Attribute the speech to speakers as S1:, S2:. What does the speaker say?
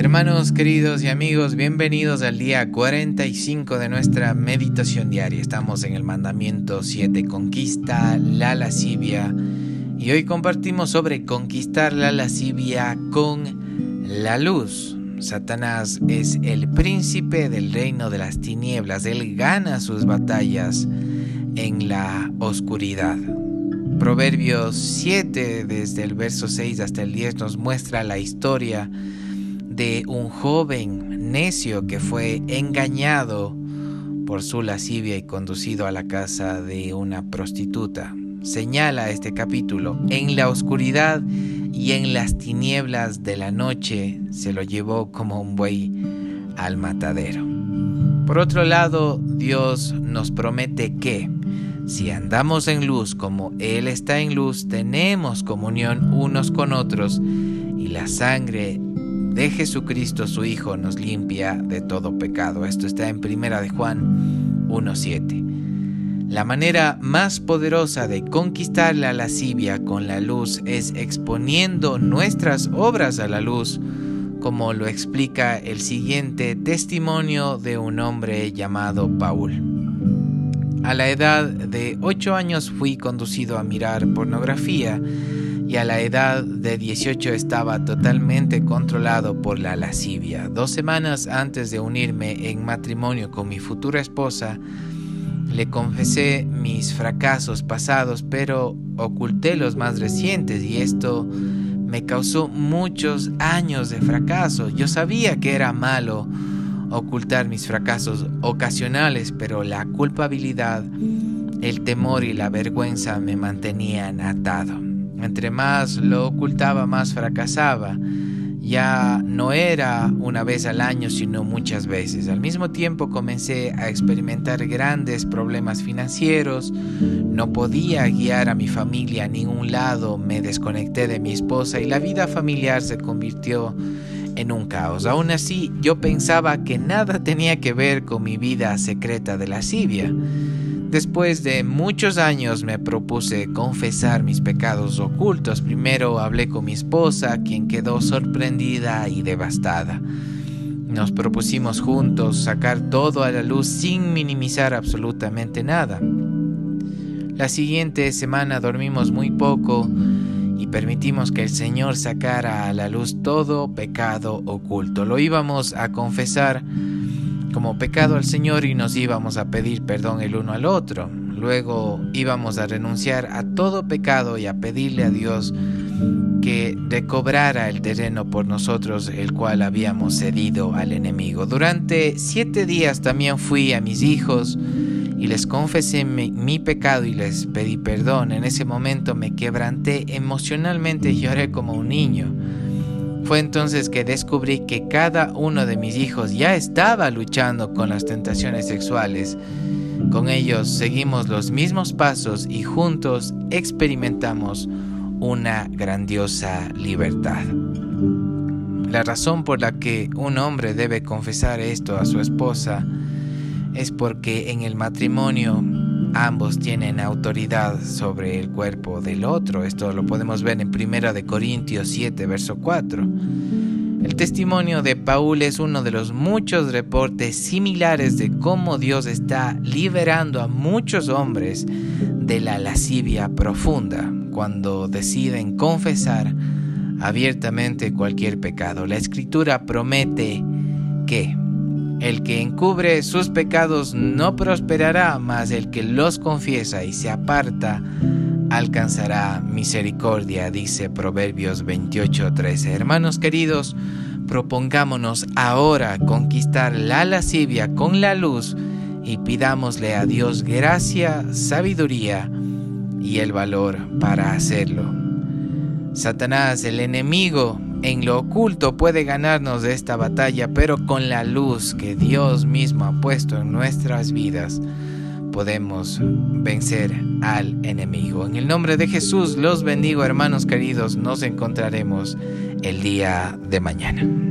S1: Hermanos queridos y amigos, bienvenidos al día 45 de nuestra meditación diaria. Estamos en el mandamiento 7, conquista la lascivia. Y hoy compartimos sobre conquistar la lascivia con la luz. Satanás es el príncipe del reino de las tinieblas. Él gana sus batallas en la oscuridad. Proverbios 7, desde el verso 6 hasta el 10, nos muestra la historia de un joven necio que fue engañado por su lascivia y conducido a la casa de una prostituta. Señala este capítulo, en la oscuridad y en las tinieblas de la noche se lo llevó como un buey al matadero. Por otro lado, Dios nos promete que si andamos en luz como Él está en luz, tenemos comunión unos con otros y la sangre de Jesucristo su Hijo nos limpia de todo pecado. Esto está en Primera de Juan 1.7. La manera más poderosa de conquistar la lascivia con la luz es exponiendo nuestras obras a la luz, como lo explica el siguiente testimonio de un hombre llamado Paul. A la edad de 8 años fui conducido a mirar pornografía y a la edad de 18 estaba totalmente controlado por la lascivia. Dos semanas antes de unirme en matrimonio con mi futura esposa, le confesé mis fracasos pasados, pero oculté los más recientes y esto me causó muchos años de fracaso. Yo sabía que era malo ocultar mis fracasos ocasionales, pero la culpabilidad, el temor y la vergüenza me mantenían atado. Entre más lo ocultaba, más fracasaba. Ya no era una vez al año, sino muchas veces. Al mismo tiempo comencé a experimentar grandes problemas financieros. No podía guiar a mi familia a ningún lado. Me desconecté de mi esposa y la vida familiar se convirtió en un caos. Aún así, yo pensaba que nada tenía que ver con mi vida secreta de lascivia. Después de muchos años me propuse confesar mis pecados ocultos. Primero hablé con mi esposa, quien quedó sorprendida y devastada. Nos propusimos juntos sacar todo a la luz sin minimizar absolutamente nada. La siguiente semana dormimos muy poco y permitimos que el Señor sacara a la luz todo pecado oculto. Lo íbamos a confesar como pecado al Señor y nos íbamos a pedir perdón el uno al otro. Luego íbamos a renunciar a todo pecado y a pedirle a Dios que recobrara el terreno por nosotros el cual habíamos cedido al enemigo. Durante siete días también fui a mis hijos y les confesé mi, pecado y les pedí perdón. En ese momento me quebranté emocionalmente y lloré como un niño. Fue entonces que descubrí que cada uno de mis hijos ya estaba luchando con las tentaciones sexuales. Con ellos seguimos los mismos pasos y juntos experimentamos una grandiosa libertad. La razón por la que un hombre debe confesar esto a su esposa es porque en el matrimonio ambos tienen autoridad sobre el cuerpo del otro. Esto lo podemos ver en 1 de Corintios 7, verso 4. El testimonio de Paul es uno de los muchos reportes similares de cómo Dios está liberando a muchos hombres de la lascivia profunda cuando deciden confesar abiertamente cualquier pecado. La escritura promete que el que encubre sus pecados no prosperará, mas el que los confiesa y se aparta alcanzará misericordia, dice Proverbios 28:13. Hermanos queridos, propongámonos ahora conquistar la lascivia con la luz y pidámosle a Dios gracia, sabiduría y el valor para hacerlo. Satanás, el enemigo, en lo oculto puede ganarnos de esta batalla, pero con la luz que Dios mismo ha puesto en nuestras vidas, podemos vencer al enemigo. En el nombre de Jesús los bendigo hermanos queridos, nos encontraremos el día de mañana.